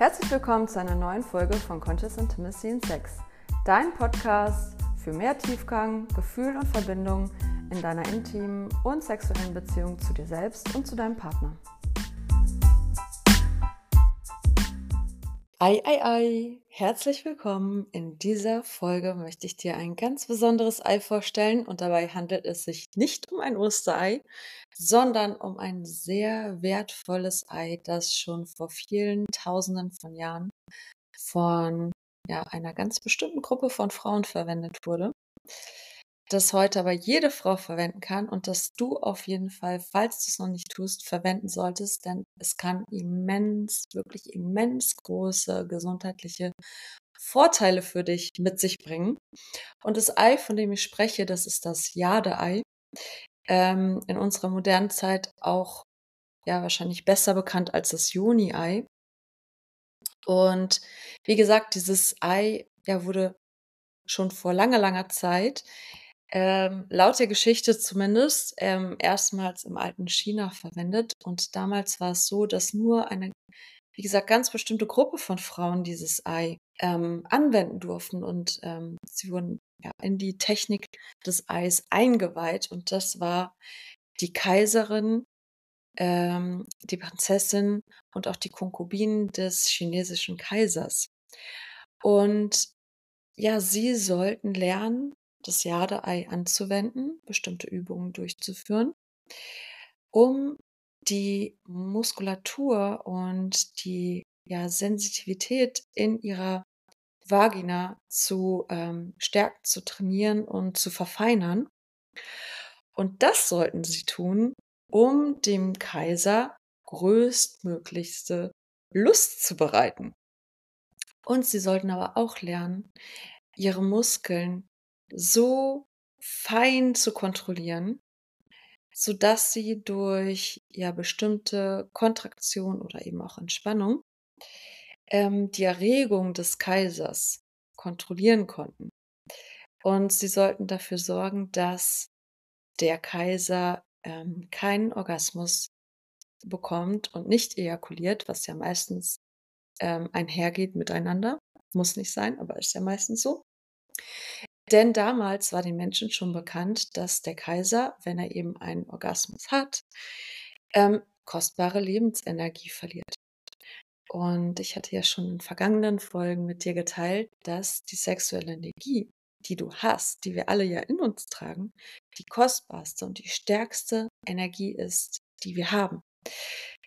Herzlich willkommen zu einer neuen Folge von Conscious Intimacy in Sex, dein Podcast für mehr Tiefgang, Gefühl und Verbindung in deiner intimen und sexuellen Beziehung zu dir selbst und zu deinem Partner. Ei, ei, ei, herzlich willkommen. In dieser Folge möchte ich dir ein ganz besonderes Ei vorstellen und dabei handelt es sich nicht um ein Osterei, sondern um ein sehr wertvolles Ei, das schon vor vielen Tausenden von Jahren von ja, einer ganz bestimmten Gruppe von Frauen verwendet wurde das heute aber jede Frau verwenden kann und dass du auf jeden Fall, falls du es noch nicht tust, verwenden solltest, denn es kann immens, wirklich immens große gesundheitliche Vorteile für dich mit sich bringen. Und das Ei, von dem ich spreche, das ist das Jade-Ei. Ähm, in unserer modernen Zeit auch ja wahrscheinlich besser bekannt als das Juni-Ei. Und wie gesagt, dieses Ei ja, wurde schon vor langer, langer Zeit ähm, laut der Geschichte zumindest ähm, erstmals im alten China verwendet. Und damals war es so, dass nur eine, wie gesagt, ganz bestimmte Gruppe von Frauen dieses Ei ähm, anwenden durften. Und ähm, sie wurden ja, in die Technik des Eis eingeweiht. Und das war die Kaiserin, ähm, die Prinzessin und auch die Konkubinen des chinesischen Kaisers. Und ja, sie sollten lernen, das Jade-Ei anzuwenden, bestimmte Übungen durchzuführen, um die Muskulatur und die ja, Sensitivität in ihrer Vagina zu ähm, stärken, zu trainieren und zu verfeinern. Und das sollten sie tun, um dem Kaiser größtmöglichste Lust zu bereiten. Und sie sollten aber auch lernen, ihre Muskeln so fein zu kontrollieren, sodass sie durch ja bestimmte Kontraktion oder eben auch Entspannung ähm, die Erregung des Kaisers kontrollieren konnten. Und sie sollten dafür sorgen, dass der Kaiser ähm, keinen Orgasmus bekommt und nicht ejakuliert, was ja meistens ähm, einhergeht miteinander. Muss nicht sein, aber ist ja meistens so. Denn damals war den Menschen schon bekannt, dass der Kaiser, wenn er eben einen Orgasmus hat, ähm, kostbare Lebensenergie verliert. Und ich hatte ja schon in vergangenen Folgen mit dir geteilt, dass die sexuelle Energie, die du hast, die wir alle ja in uns tragen, die kostbarste und die stärkste Energie ist, die wir haben.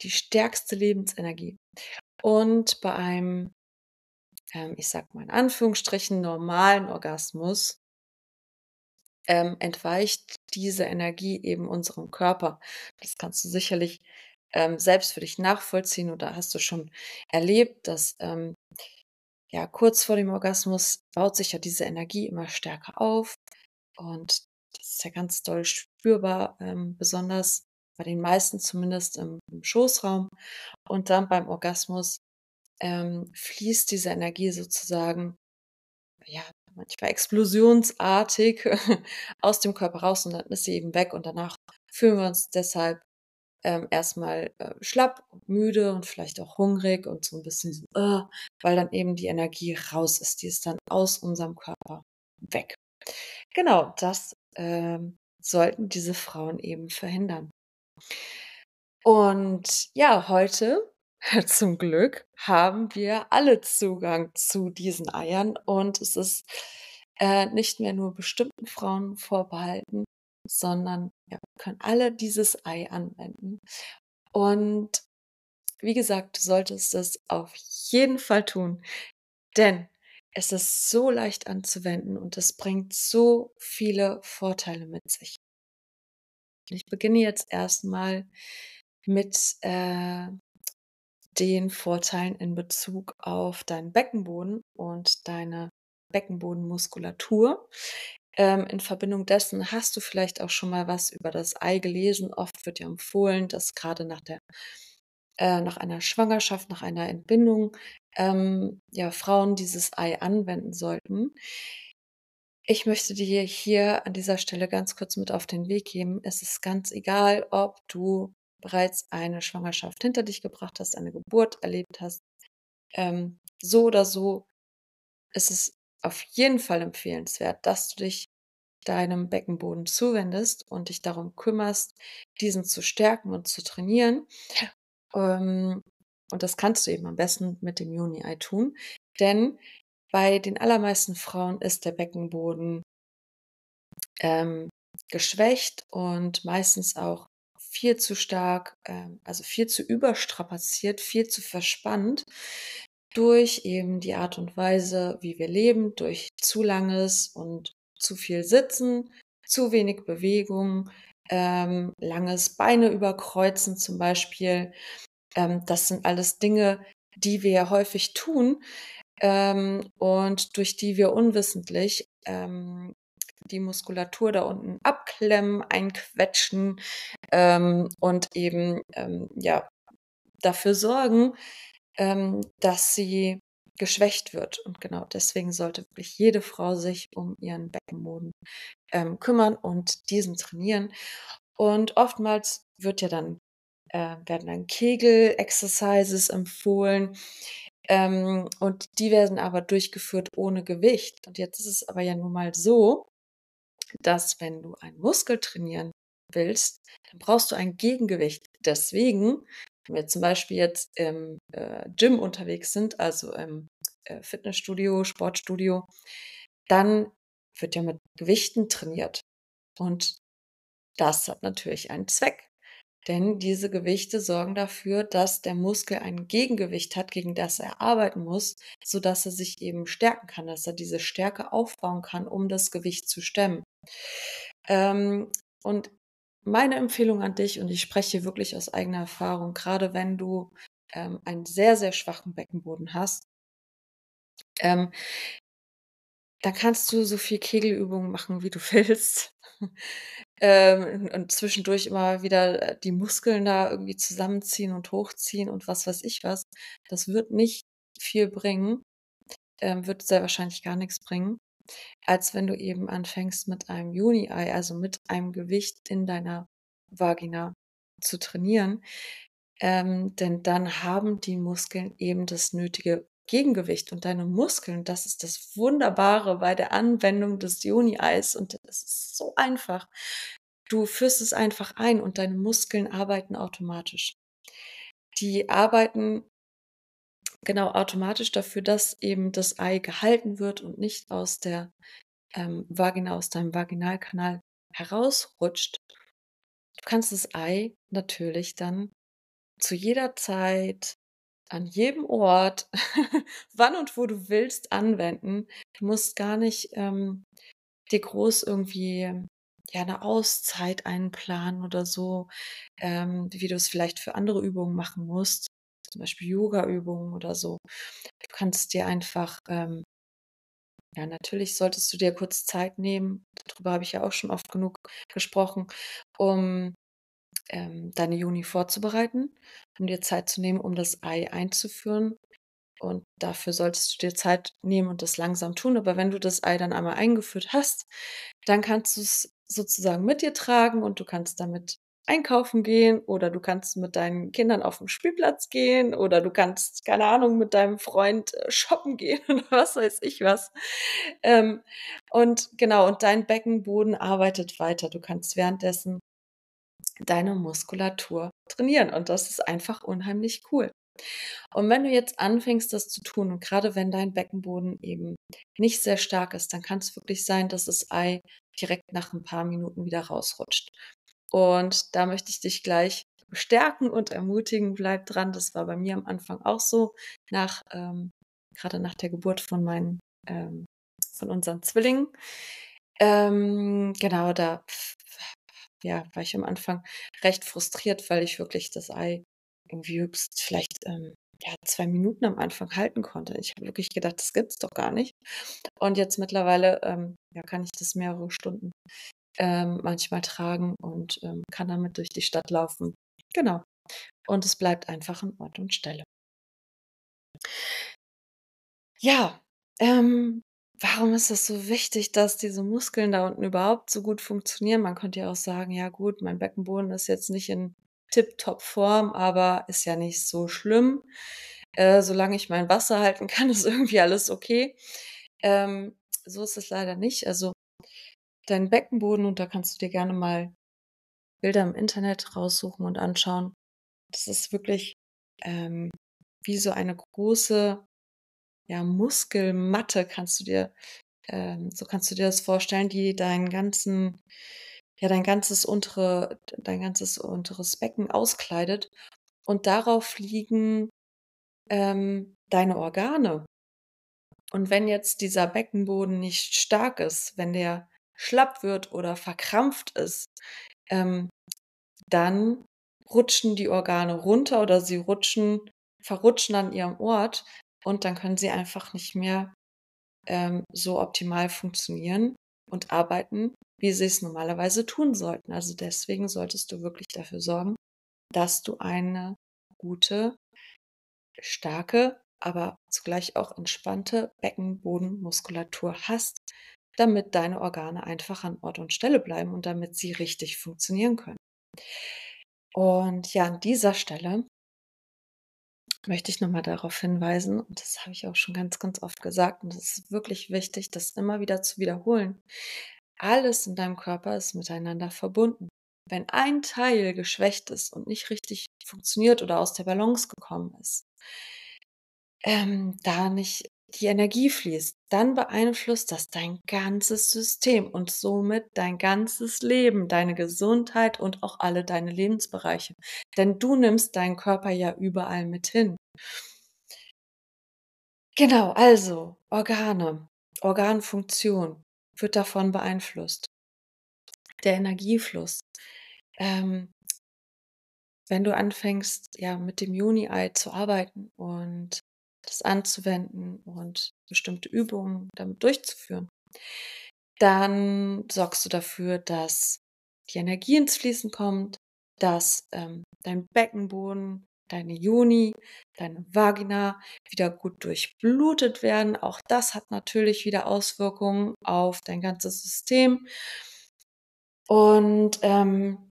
Die stärkste Lebensenergie. Und bei einem ähm, ich sag mal in Anführungsstrichen, normalen Orgasmus ähm, entweicht diese Energie eben unserem Körper. Das kannst du sicherlich ähm, selbst für dich nachvollziehen oder hast du schon erlebt, dass ähm, ja kurz vor dem Orgasmus baut sich ja diese Energie immer stärker auf und das ist ja ganz doll spürbar, ähm, besonders bei den meisten zumindest im, im Schoßraum und dann beim Orgasmus ähm, fließt diese Energie sozusagen, ja, manchmal explosionsartig aus dem Körper raus und dann ist sie eben weg und danach fühlen wir uns deshalb ähm, erstmal äh, schlapp und müde und vielleicht auch hungrig und so ein bisschen so, äh, weil dann eben die Energie raus ist, die ist dann aus unserem Körper weg. Genau, das ähm, sollten diese Frauen eben verhindern. Und ja, heute Zum Glück haben wir alle Zugang zu diesen Eiern und es ist äh, nicht mehr nur bestimmten Frauen vorbehalten, sondern wir können alle dieses Ei anwenden. Und wie gesagt, du solltest es auf jeden Fall tun, denn es ist so leicht anzuwenden und es bringt so viele Vorteile mit sich. Ich beginne jetzt erstmal mit äh, den Vorteilen in Bezug auf deinen Beckenboden und deine Beckenbodenmuskulatur. Ähm, in Verbindung dessen hast du vielleicht auch schon mal was über das Ei gelesen. Oft wird ja empfohlen, dass gerade nach äh, nach einer Schwangerschaft, nach einer Entbindung, ähm, ja, Frauen dieses Ei anwenden sollten. Ich möchte dir hier an dieser Stelle ganz kurz mit auf den Weg geben. Es ist ganz egal, ob du bereits eine Schwangerschaft hinter dich gebracht hast, eine Geburt erlebt hast, ähm, so oder so ist es auf jeden Fall empfehlenswert, dass du dich deinem Beckenboden zuwendest und dich darum kümmerst, diesen zu stärken und zu trainieren. Ähm, und das kannst du eben am besten mit dem Juni-Ei tun, denn bei den allermeisten Frauen ist der Beckenboden ähm, geschwächt und meistens auch viel zu stark, ähm, also viel zu überstrapaziert, viel zu verspannt durch eben die Art und Weise, wie wir leben, durch zu langes und zu viel Sitzen, zu wenig Bewegung, ähm, langes Beine überkreuzen zum Beispiel. Ähm, das sind alles Dinge, die wir häufig tun und durch die wir unwissentlich die Muskulatur da unten abklemmen, einquetschen ähm, und eben ähm, ja dafür sorgen, ähm, dass sie geschwächt wird. Und genau deswegen sollte wirklich jede Frau sich um ihren Beckenboden ähm, kümmern und diesen trainieren. Und oftmals wird ja dann äh, werden dann Kegel-Exercises empfohlen. Ähm, und die werden aber durchgeführt ohne Gewicht. Und jetzt ist es aber ja nun mal so, dass wenn du einen Muskel trainieren willst, dann brauchst du ein Gegengewicht. Deswegen, wenn wir zum Beispiel jetzt im äh, Gym unterwegs sind, also im äh, Fitnessstudio, Sportstudio, dann wird ja mit Gewichten trainiert. Und das hat natürlich einen Zweck. Denn diese Gewichte sorgen dafür, dass der Muskel ein Gegengewicht hat, gegen das er arbeiten muss, sodass er sich eben stärken kann, dass er diese Stärke aufbauen kann, um das Gewicht zu stemmen. Ähm, und meine Empfehlung an dich, und ich spreche wirklich aus eigener Erfahrung, gerade wenn du ähm, einen sehr, sehr schwachen Beckenboden hast, ähm, dann kannst du so viel Kegelübungen machen, wie du willst. ähm, und zwischendurch immer wieder äh, die Muskeln da irgendwie zusammenziehen und hochziehen und was weiß ich was. Das wird nicht viel bringen, ähm, wird sehr wahrscheinlich gar nichts bringen als wenn du eben anfängst mit einem Juni-Ei, also mit einem Gewicht in deiner Vagina zu trainieren. Ähm, denn dann haben die Muskeln eben das nötige Gegengewicht und deine Muskeln, das ist das Wunderbare bei der Anwendung des Juni-Eis und es ist so einfach. Du führst es einfach ein und deine Muskeln arbeiten automatisch. Die arbeiten genau automatisch dafür, dass eben das Ei gehalten wird und nicht aus der ähm, Vagina, aus deinem Vaginalkanal herausrutscht. Du kannst das Ei natürlich dann zu jeder Zeit, an jedem Ort, wann und wo du willst, anwenden. Du musst gar nicht ähm, dir groß irgendwie ja eine Auszeit einplanen oder so, ähm, wie du es vielleicht für andere Übungen machen musst zum Beispiel Yoga-Übungen oder so. Du kannst dir einfach, ähm, ja, natürlich solltest du dir kurz Zeit nehmen, darüber habe ich ja auch schon oft genug gesprochen, um ähm, deine Juni vorzubereiten, um dir Zeit zu nehmen, um das Ei einzuführen. Und dafür solltest du dir Zeit nehmen und das langsam tun. Aber wenn du das Ei dann einmal eingeführt hast, dann kannst du es sozusagen mit dir tragen und du kannst damit einkaufen gehen oder du kannst mit deinen Kindern auf den Spielplatz gehen oder du kannst, keine Ahnung, mit deinem Freund äh, shoppen gehen oder was weiß ich was. Ähm, und genau, und dein Beckenboden arbeitet weiter. Du kannst währenddessen deine Muskulatur trainieren und das ist einfach unheimlich cool. Und wenn du jetzt anfängst, das zu tun, und gerade wenn dein Beckenboden eben nicht sehr stark ist, dann kann es wirklich sein, dass das Ei direkt nach ein paar Minuten wieder rausrutscht. Und da möchte ich dich gleich bestärken und ermutigen. Bleib dran. Das war bei mir am Anfang auch so. Nach, ähm, gerade nach der Geburt von meinen, ähm, von unseren Zwillingen. Ähm, genau, da ja, war ich am Anfang recht frustriert, weil ich wirklich das Ei irgendwie höchst vielleicht ähm, ja, zwei Minuten am Anfang halten konnte. Ich habe wirklich gedacht, das gibt's doch gar nicht. Und jetzt mittlerweile ähm, ja, kann ich das mehrere Stunden ähm, manchmal tragen und ähm, kann damit durch die Stadt laufen. Genau. Und es bleibt einfach an Ort und Stelle. Ja, ähm, warum ist es so wichtig, dass diese Muskeln da unten überhaupt so gut funktionieren? Man könnte ja auch sagen, ja gut, mein Beckenboden ist jetzt nicht in tip-top Form, aber ist ja nicht so schlimm. Äh, solange ich mein Wasser halten kann, ist irgendwie alles okay. Ähm, so ist es leider nicht. Also, dein Beckenboden und da kannst du dir gerne mal Bilder im Internet raussuchen und anschauen. Das ist wirklich, ähm, wie so eine große, ja, Muskelmatte kannst du dir ähm, so kannst du dir das vorstellen, die deinen ganzen ja, dein ganzes untere dein ganzes unteres Becken auskleidet und darauf liegen, ähm, deine Organe. Und wenn jetzt dieser Beckenboden nicht stark ist, wenn der schlapp wird oder verkrampft ist, ähm, dann rutschen die Organe runter oder sie rutschen verrutschen an ihrem Ort und dann können sie einfach nicht mehr, ähm, so optimal funktionieren und arbeiten, wie sie es normalerweise tun sollten. Also, deswegen solltest du wirklich dafür sorgen, dass du eine gute, starke, aber zugleich auch entspannte Beckenbodenmuskulatur hast, damit deine Organe einfach an Ort und Stelle bleiben und damit sie richtig funktionieren können. Und ja, an dieser Stelle möchte ich noch mal darauf hinweisen, und das habe ich auch schon ganz, ganz oft gesagt, und es ist wirklich wichtig, das immer wieder zu wiederholen. Alles in deinem Körper ist miteinander verbunden. Wenn ein Teil geschwächt ist und nicht richtig funktioniert oder aus der Balance gekommen ist, ähm, da nicht die Energie fließt, dann beeinflusst das dein ganzes System und somit dein ganzes Leben, deine Gesundheit und auch alle deine Lebensbereiche. Denn du nimmst deinen Körper ja überall mit hin. Genau, also Organe, Organfunktion wird davon beeinflusst. Der Energiefluss. Ähm, wenn du anfängst, ja, mit dem Juni-Ei zu arbeiten und das anzuwenden und bestimmte Übungen damit durchzuführen, dann sorgst du dafür, dass die Energie ins Fließen kommt, dass ähm, dein Beckenboden, deine Juni, deine Vagina wieder gut durchblutet werden. Auch das hat natürlich wieder Auswirkungen auf dein ganzes System. Und ähm,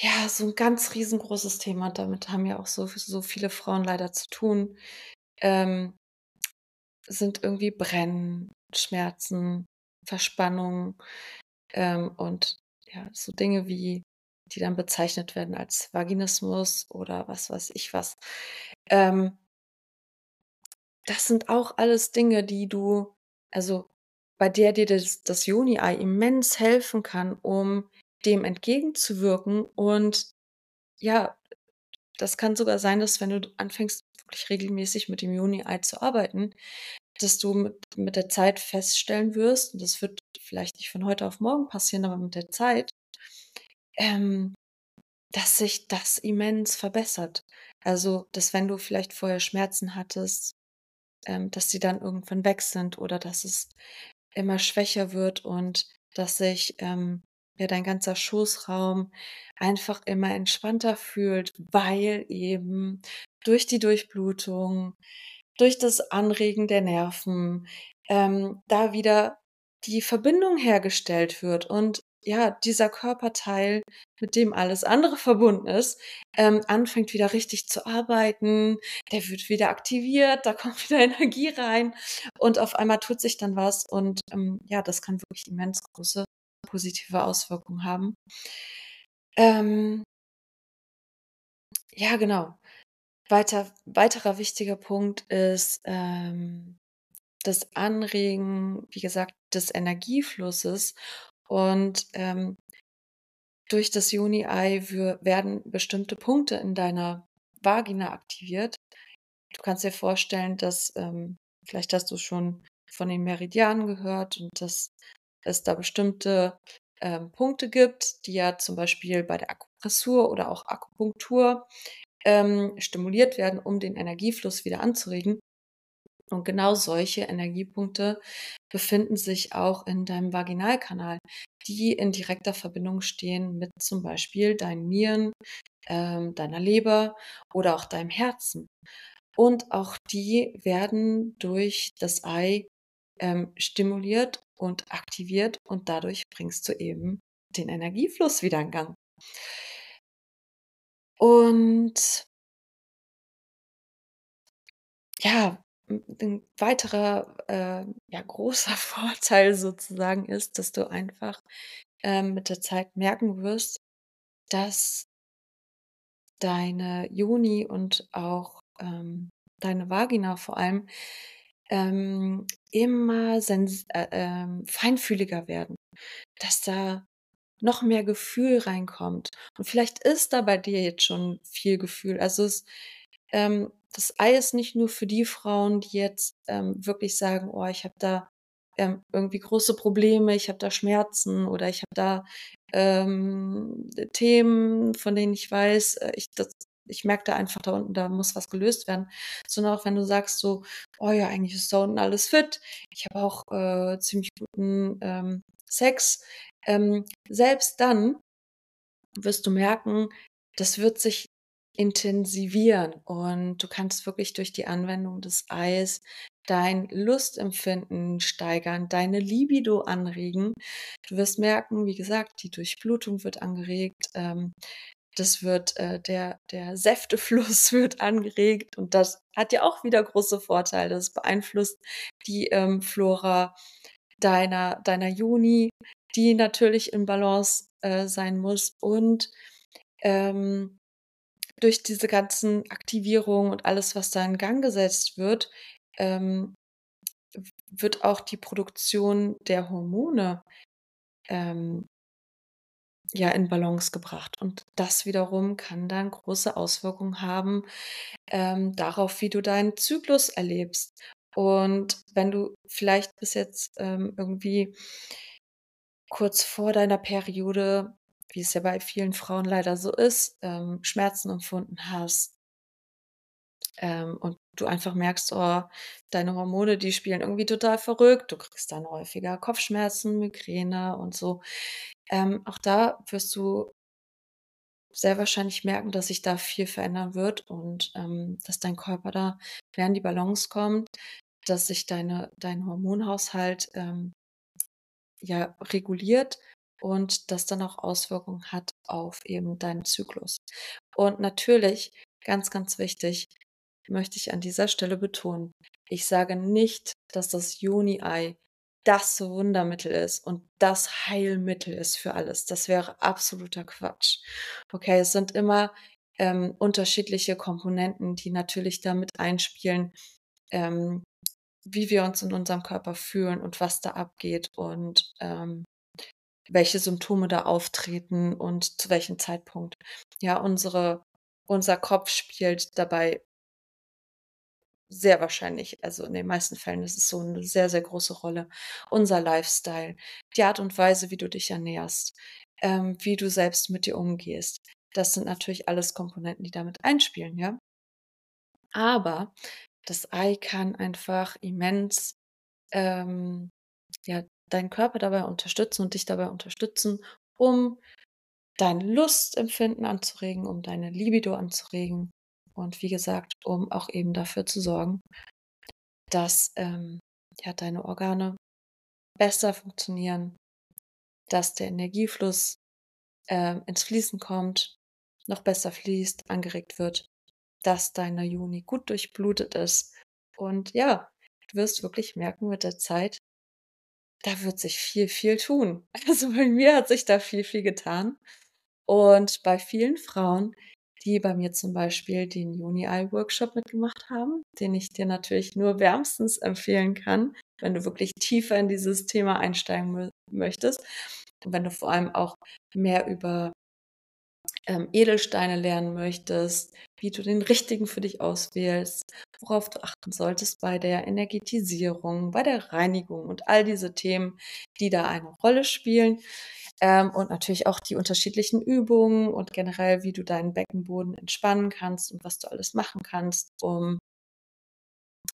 ja, so ein ganz riesengroßes Thema. Damit haben ja auch so so viele Frauen leider zu tun, ähm, sind irgendwie Brennen, Schmerzen, Verspannung, ähm, und ja, so Dinge wie die dann bezeichnet werden als Vaginismus oder was weiß ich was. Ähm das sind auch alles Dinge, die du also, bei der dir das das Juni-Ei immens helfen kann, um dem entgegenzuwirken. Und ja, das kann sogar sein, dass wenn du anfängst, wirklich regelmäßig mit dem Juni-Ei zu arbeiten, dass du mit, mit der Zeit feststellen wirst, und das wird vielleicht nicht von heute auf morgen passieren, aber mit der Zeit, ähm, dass sich das immens verbessert. Also, dass wenn du vielleicht vorher Schmerzen hattest, ähm, dass sie dann irgendwann weg sind oder dass es immer schwächer wird und dass sich ähm, ja dein ganzer Schoßraum einfach immer entspannter fühlt, weil eben durch die Durchblutung, durch das Anregen der Nerven, ähm, da wieder die Verbindung hergestellt wird und ja, dieser Körperteil, mit dem alles andere verbunden ist, ähm, anfängt wieder richtig zu arbeiten, der wird wieder aktiviert, da kommt wieder Energie rein und auf einmal tut sich dann was und ähm, ja, das kann wirklich immens große positive Auswirkungen haben. Ähm, ja, genau. Weiter, weiterer wichtiger Punkt ist ähm, das Anregen, wie gesagt, des Energieflusses und ähm, durch das Juni-Ei werden bestimmte Punkte in deiner Vagina aktiviert. Du kannst dir vorstellen, dass ähm, vielleicht hast du schon von den Meridianen gehört und dass es da bestimmte ähm, Punkte gibt, die ja zum Beispiel bei der Akupressur oder auch Akupunktur ähm, stimuliert werden, um den Energiefluss wieder anzuregen. Und genau solche Energiepunkte befinden sich auch in deinem Vaginalkanal, die in direkter Verbindung stehen mit zum Beispiel deinen Nieren, ähm, deiner Leber oder auch deinem Herzen. Und auch die werden durch das Ei ähm, stimuliert und aktiviert und dadurch bringst du eben den Energiefluss wieder in Gang. Und ja, 'n 'n weiterer, äh, ja, großer Vorteil sozusagen ist, dass du einfach, ähm, mit der Zeit merken wirst, dass deine Joni und auch, ähm, deine Vagina vor allem, ähm, immer sens äh, ähm, feinfühliger werden, dass da noch mehr Gefühl reinkommt. Und vielleicht ist da bei dir jetzt schon viel Gefühl. Also, es ähm, das Ei ist nicht nur für die Frauen, die jetzt, ähm, wirklich sagen: „Oh, ich habe da, ähm, irgendwie große Probleme, ich habe da Schmerzen oder ich habe da, ähm, Themen, von denen ich weiß, äh, ich das ich merke da einfach da unten, da muss was gelöst werden.“ Sondern auch wenn du sagst so: „Oh ja, eigentlich ist da unten alles fit. Ich habe auch, äh, ziemlich guten, ähm, Sex.“ Ähm, selbst dann wirst du merken, das wird sich intensivieren und du kannst wirklich durch die Anwendung des Eis dein Lustempfinden steigern, deine Libido anregen. Du wirst merken, wie gesagt, die Durchblutung wird angeregt, ähm, das wird äh, der der Säftefluss wird angeregt und das hat ja auch wieder große Vorteile. Das beeinflusst die, ähm, Flora deiner deiner Joni, die natürlich in Balance, äh, sein muss und, ähm, durch diese ganzen Aktivierungen und alles, was da in Gang gesetzt wird, ähm, wird auch die Produktion der Hormone, ähm ja, in Balance gebracht. Und das wiederum kann dann große Auswirkungen haben, ähm, darauf, wie du deinen Zyklus erlebst. Und wenn du vielleicht bis jetzt, ähm, irgendwie kurz vor deiner Periode, wie es ja bei vielen Frauen leider so ist, ähm, Schmerzen empfunden hast ähm, und du einfach merkst, oh, deine Hormone, die spielen irgendwie total verrückt. Du kriegst dann häufiger Kopfschmerzen, Migräne und so. Ähm, auch da wirst du sehr wahrscheinlich merken, dass sich da viel verändern wird und, ähm, dass dein Körper da mehr in die Balance kommt, dass sich deine dein Hormonhaushalt, ähm, ja, reguliert und das dann auch Auswirkungen hat auf eben deinen Zyklus. Und natürlich, ganz, ganz wichtig, möchte ich an dieser Stelle betonen, ich sage nicht, dass das Joni-Ei das Wundermittel ist und das Heilmittel ist für alles. Das wäre absoluter Quatsch. Okay, es sind immer, ähm, unterschiedliche Komponenten, die natürlich da mit einspielen, ähm, wie wir uns in unserem Körper fühlen und was da abgeht und, ähm, welche Symptome da auftreten und zu welchem Zeitpunkt. Ja, unsere unser Kopf spielt dabei sehr wahrscheinlich, also in den meisten Fällen ist es so 'ne sehr, sehr große Rolle. Unser Lifestyle, die Art und Weise, wie du dich ernährst, ähm, wie du selbst mit dir umgehst. Das sind natürlich alles Komponenten, die da mit einspielen, ja? Aber das Ei kann einfach immens, ähm, ja, deinen Körper dabei unterstützen und dich dabei unterstützen, um dein Lustempfinden anzuregen, um deine Libido anzuregen und wie gesagt, um auch eben dafür zu sorgen, dass, ähm, ja, deine Organe besser funktionieren, dass der Energiefluss, ähm, ins Fließen kommt, noch besser fließt, angeregt wird, dass deine Joni gut durchblutet ist. Und ja, du wirst wirklich merken mit der Zeit da wird sich viel, viel tun. Also, bei mir hat sich da viel, viel getan. Und bei vielen Frauen, die bei mir zum Beispiel den Joni-Ei-Workshop mitgemacht haben, den ich dir natürlich nur wärmstens empfehlen kann, wenn du wirklich tiefer in dieses Thema einsteigen mö möchtest und wenn du vor allem auch mehr über ähm, Edelsteine lernen möchtest, wie du den richtigen für dich auswählst, worauf du achten solltest bei der Energetisierung, bei der Reinigung und all diese Themen, die da eine Rolle spielen. Ähm, und natürlich auch die unterschiedlichen Übungen und generell, wie du deinen Beckenboden entspannen kannst und was du alles machen kannst, um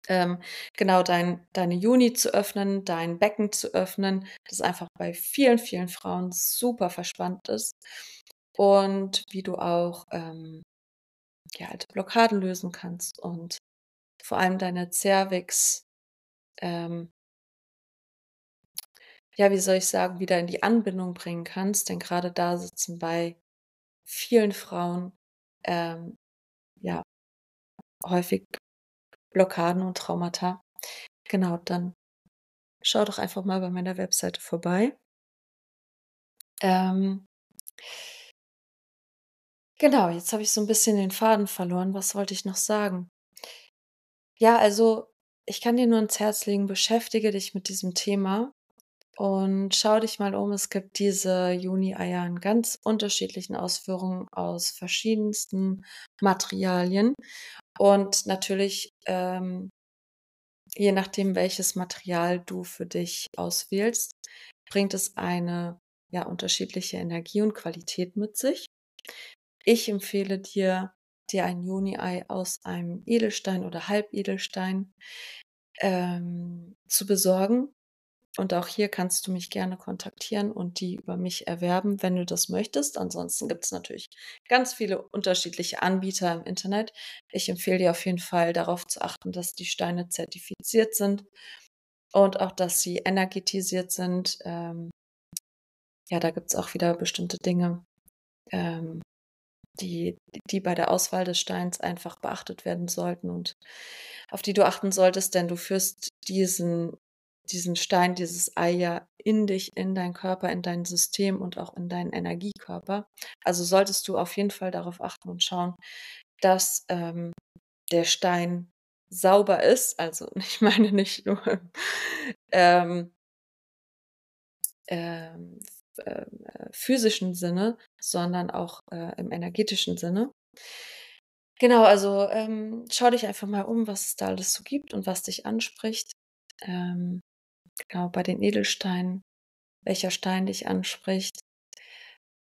ähm, genau dein deine Joni zu öffnen, dein Becken zu öffnen, das einfach bei vielen, vielen Frauen super verspannt ist. Und wie du auch, ähm, ja, alte Blockaden lösen kannst und vor allem deine Cervix, ähm ja, wie soll ich sagen, wieder in die Anbindung bringen kannst, denn grade da sitzen bei vielen Frauen, ähm, ja, häufig Blockaden und Traumata. Genau, dann schau doch einfach mal bei meiner Webseite vorbei. Ähm genau, jetzt habe ich so 'n bisschen den Faden verloren. Was wollte ich noch sagen? Ja, also, ich kann dir nur ans Herz legen, beschäftige dich mit diesem Thema und schau dich mal um. Es gibt diese Juni-Eier in ganz unterschiedlichen Ausführungen aus verschiedensten Materialien und natürlich, ähm, je nachdem, welches Material du für dich auswählst, bringt es eine, ja, unterschiedliche Energie und Qualität mit sich. Ich empfehle dir, dir ein Juni-Ei aus einem Edelstein oder Halbedelstein, ähm, zu besorgen. Und auch hier kannst du mich gerne kontaktieren und die über mich erwerben, wenn du das möchtest. Ansonsten gibt's natürlich ganz viele unterschiedliche Anbieter im Internet. Ich empfehle dir auf jeden Fall darauf zu achten, dass die Steine zertifiziert sind und auch, dass sie energetisiert sind. Ähm ja, da gibt's auch wieder bestimmte Dinge, ähm, die die bei der Auswahl des Steins einfach beachtet werden sollten und auf die du achten solltest, denn du führst diesen diesen Stein, dieses Ei ja in dich, in deinen Körper, in dein System und auch in deinen Energiekörper. Also, solltest du auf jeden Fall darauf achten und schauen, dass, ähm, der Stein sauber ist. Also, ich meine nicht nur, ähm ähm, äh, physischen Sinne, sondern auch, äh, im energetischen Sinne. Genau, also, ähm, schau dich einfach mal um, was es da alles so gibt und was dich anspricht. Ähm, genau, bei den Edelsteinen, welcher Stein dich anspricht.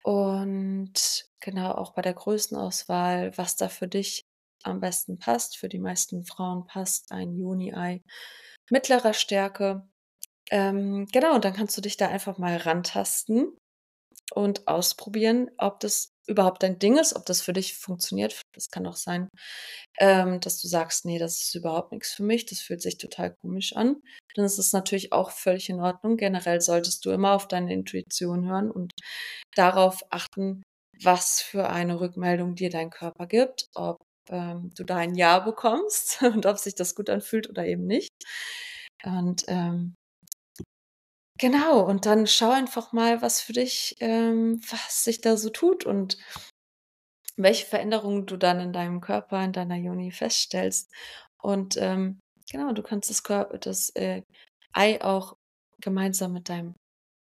Und genau, auch bei der Größenauswahl, was da für dich am besten passt. Für die meisten Frauen passt ein Juni-Ei mittlerer Stärke. Ähm, genau, und dann kannst du dich da einfach mal rantasten und ausprobieren, ob das überhaupt dein Ding ist, ob das für dich funktioniert. Es kann auch sein, ähm, dass du sagst: „Ne, das ist überhaupt nix für mich, das fühlt sich total komisch an.“ Dann ist es natürlich auch völlig in Ordnung. Generell solltest du immer auf deine Intuition hören und darauf achten, was für eine Rückmeldung dir dein Körper gibt, ob, ähm, du da ein Ja bekommst und ob sich das gut anfühlt oder eben nicht. Und, ähm genau, und dann schau einfach mal, was für dich ähm, was sich da so tut und welche Veränderungen du dann in deinem Körper, in deiner Joni feststellst. Und, ähm, genau, du kannst das Kör das, äh, Ei auch gemeinsam mit deinem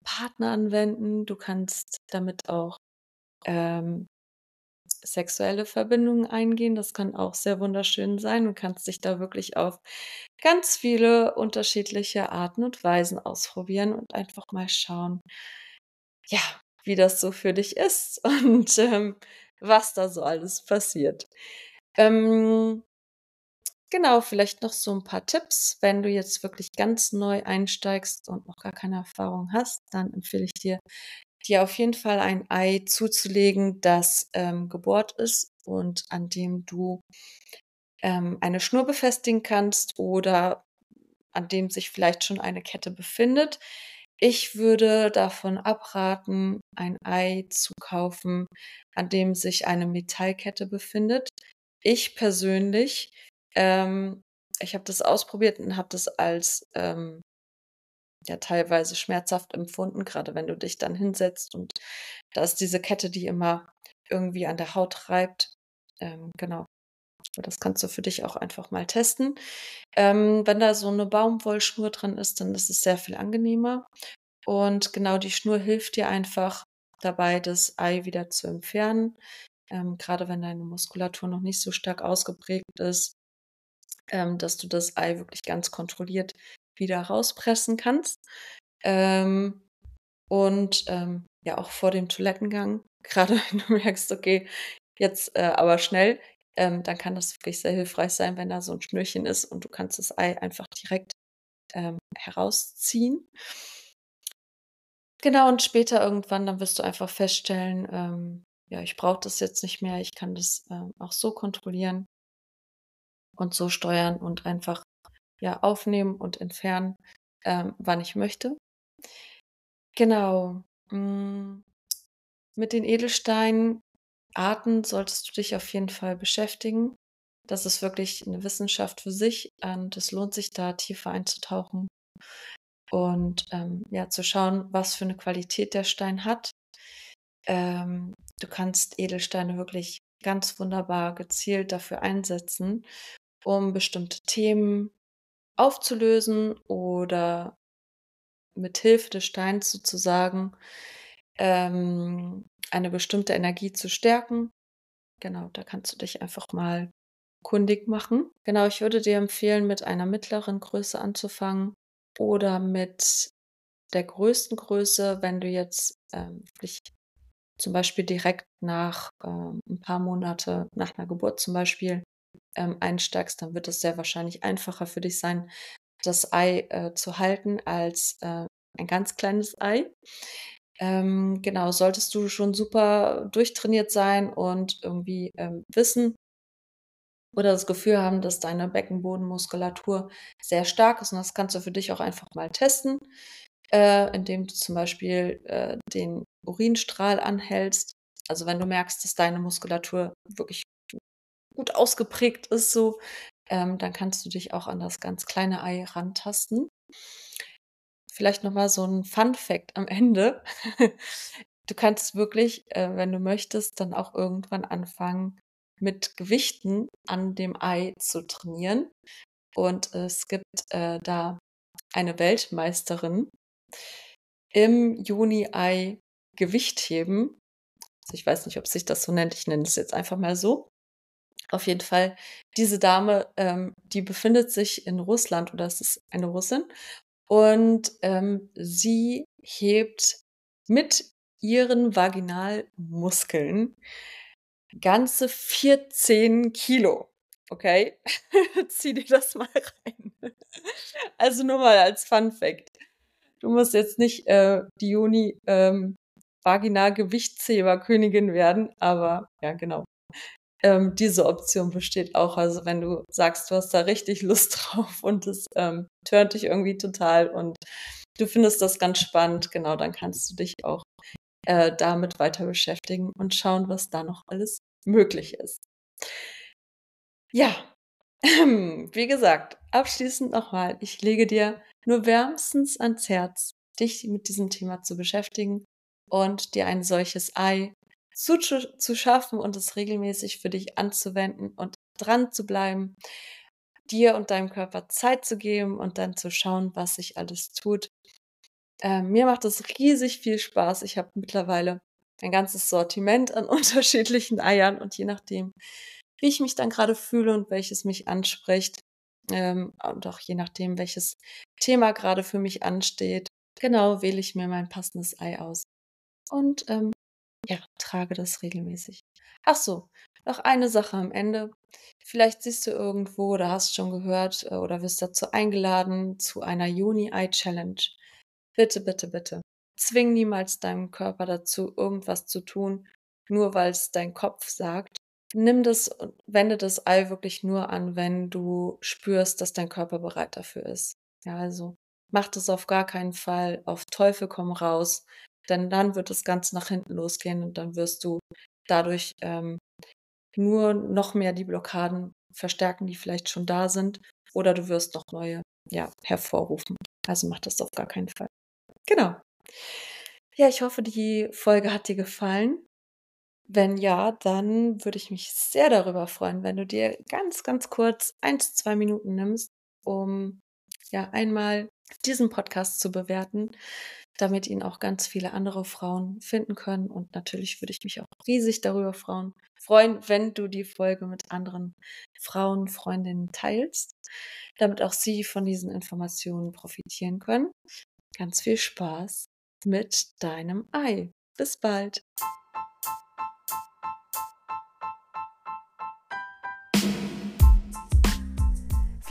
Partner anwenden. Du kannst damit auch, ähm, sexuelle Verbindungen eingehen. Das kann auch sehr wunderschön sein. Du kannst dich da wirklich auf ganz viele unterschiedliche Arten und Weisen ausprobieren und einfach mal schauen ja, wie das so für dich ist und, ähm, was da so alles passiert. Ähm genau, vielleicht noch so 'n paar Tipps. Wenn du jetzt wirklich ganz neu einsteigst und noch gar keine Erfahrung hast, dann empfehle ich dir, dir auf jeden Fall ein Ei zuzulegen, das, ähm, gebohrt ist und an dem du, ähm, eine Schnur befestigen kannst oder an dem sich vielleicht schon eine Kette befindet. Ich würde davon abraten, ein Ei zu kaufen, an dem sich eine Metallkette befindet. Ich persönlich, ähm ich habe das ausprobiert und habe das als, ähm, ja, teilweise schmerzhaft empfunden, grade wenn du dich dann hinsetzt und da ist diese Kette, die immer irgendwie an der Haut reibt. Ähm, genau. Das kannst du für dich auch einfach mal testen. Ähm, wenn da so 'ne Baumwollschnur dran ist, dann ist es sehr viel angenehmer. Und genau, die Schnur hilft dir einfach dabei, das Ei wieder zu entfernen. Ähm, grade wenn deine Muskulatur noch nicht so stark ausgeprägt ist, ähm, dass du das Ei wirklich ganz kontrolliert wieder rauspressen kannst. Ähm, und, ähm, ja, auch vor dem Toilettengang, grade wenn du merkst: „Okay, jetzt, äh, aber schnell“, ähm, dann kann das wirklich sehr hilfreich sein, wenn da so 'n Schnürchen ist und du kannst das Ei einfach direkt, ähm, herausziehen. Genau, und später irgendwann, dann wirst du einfach feststellen, ähm: „Ja, ich brauche das jetzt nicht mehr. Ich kann das, auch so kontrollieren“ „und so steuern und einfach, ja, aufnehmen und entfernen, ähm, wann ich möchte.“ Genau. Hm, mit den Edelsteinarten solltest du dich auf jeden Fall beschäftigen. Das ist wirklich eine Wissenschaft für sich und es lohnt sich da tiefer einzutauchen und ähm, ja zu schauen, was für eine Qualität der Stein hat. Ähm, du kannst Edelsteine wirklich ganz wunderbar gezielt dafür einsetzen, um bestimmte Themen aufzulösen oder mit Hilfe des Steins sozusagen ähm, eine bestimmte Energie zu stärken. Genau, da kannst du dich einfach mal kundig machen. Genau, ich würde dir empfehlen, mit einer mittleren Größe anzufangen oder mit der größten Größe, wenn du jetzt ähm, zum Beispiel direkt nach ähm, ein paar Monate nach einer Geburt zum Beispiel ähm, einsteigst, dann wird es sehr wahrscheinlich einfacher für dich sein, das Ei äh, zu halten als äh, ein ganz kleines Ei. Ähm, genau, solltest du schon super durchtrainiert sein und irgendwie ähm, wissen oder das Gefühl haben, dass deine Beckenbodenmuskulatur sehr stark ist. Und das kannst du für dich auch einfach mal testen, äh, indem du zum Beispiel äh, den Urinstrahl anhältst. Also wenn du merkst, dass deine Muskulatur wirklich gut ausgeprägt ist, so, ähm, dann kannst du dich auch an das ganz kleine Ei rantasten. Vielleicht nochmal so ein Fun Fact am Ende. Du kannst wirklich, äh, wenn du möchtest, dann auch irgendwann anfangen, mit Gewichten an dem Ei zu trainieren. Und es gibt äh, da eine Weltmeisterin im Juni-Ei Gewichtheben. Also ich weiß nicht, ob sich das so nennt. Ich nenne es jetzt einfach mal so. Auf jeden Fall, diese Dame, ähm, die befindet sich in Russland oder es ist eine Russin und ähm, sie hebt mit ihren Vaginalmuskeln ganze 14 Kilo. Okay, zieh dir das mal rein. Also nur mal als Fun Fact. Du musst jetzt nicht äh, die Juni ähm, Vaginal-Gewichtsheberkönigin werden, aber ja, genau. Ähm, diese Option besteht auch. Also wenn du sagst, du hast da richtig Lust drauf und es ähm, turnt dich irgendwie total und du findest das ganz spannend, genau, dann kannst du dich auch äh, damit weiter beschäftigen und schauen, was da noch alles möglich ist. Ja, wie gesagt, abschließend nochmal, ich lege dir nur wärmstens ans Herz, dich mit diesem Thema zu beschäftigen und dir ein solches Ei zu, schaffen und es regelmäßig für dich anzuwenden und dran zu bleiben, dir und deinem Körper Zeit zu geben und dann zu schauen, was sich alles tut. Äh, mir macht es riesig viel Spaß. Ich habe mittlerweile ein ganzes Sortiment an unterschiedlichen Eiern und je nachdem, wie ich mich dann gerade fühle und welches mich anspricht ähm, und auch je nachdem, welches Thema gerade für mich ansteht, genau wähle ich mir mein passendes Ei aus und ähm, ja, trage das regelmäßig. Ach so, noch eine Sache am Ende. Vielleicht siehst du irgendwo oder hast schon gehört äh, oder wirst dazu eingeladen zu einer Juni-Eye-Challenge. Bitte, bitte, bitte zwing niemals deinen Körper dazu, irgendwas zu tun, nur weil es dein Kopf sagt. Nimm das und wende das Ei wirklich nur an, wenn du spürst, dass dein Körper bereit dafür ist. Ja, also mach das auf gar keinen Fall auf Teufel komm raus, denn dann wird das Ganze nach hinten losgehen und dann wirst du dadurch ähm, nur noch mehr die Blockaden verstärken, die vielleicht schon da sind, oder du wirst noch neue ja, hervorrufen. Also mach das auf gar keinen Fall. Genau. Ja, ich hoffe, die Folge hat dir gefallen. Wenn ja, dann würde ich mich sehr darüber freuen, wenn du dir ganz, ganz kurz eins, zwei Minuten nimmst, um ja einmal diesen Podcast zu bewerten, damit ihn auch ganz viele andere Frauen finden können. Und natürlich würde ich mich auch riesig darüber freuen, wenn du die Folge mit anderen Frauen, Freundinnen teilst, damit auch sie von diesen Informationen profitieren können. Ganz viel Spaß mit deinem Ei. Bis bald.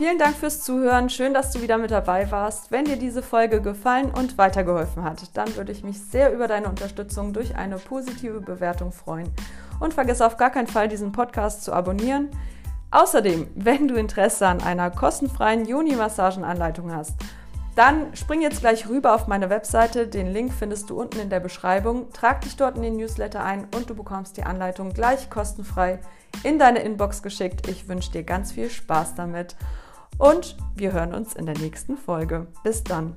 Vielen Dank fürs Zuhören. Schön, dass du wieder mit dabei warst. Wenn dir diese Folge gefallen und weitergeholfen hat, dann würde ich mich sehr über deine Unterstützung durch eine positive Bewertung freuen. Und vergiss auf gar keinen Fall, diesen Podcast zu abonnieren. Außerdem, wenn du Interesse an einer kostenfreien Juni-Massagenanleitung hast, dann spring jetzt gleich rüber auf meine Webseite. Den Link findest du unten in der Beschreibung. Trag dich dort in den Newsletter ein und du bekommst die Anleitung gleich kostenfrei in deine Inbox geschickt. Ich wünsche dir ganz viel Spaß damit. Und wir hören uns in der nächsten Folge. Bis dann.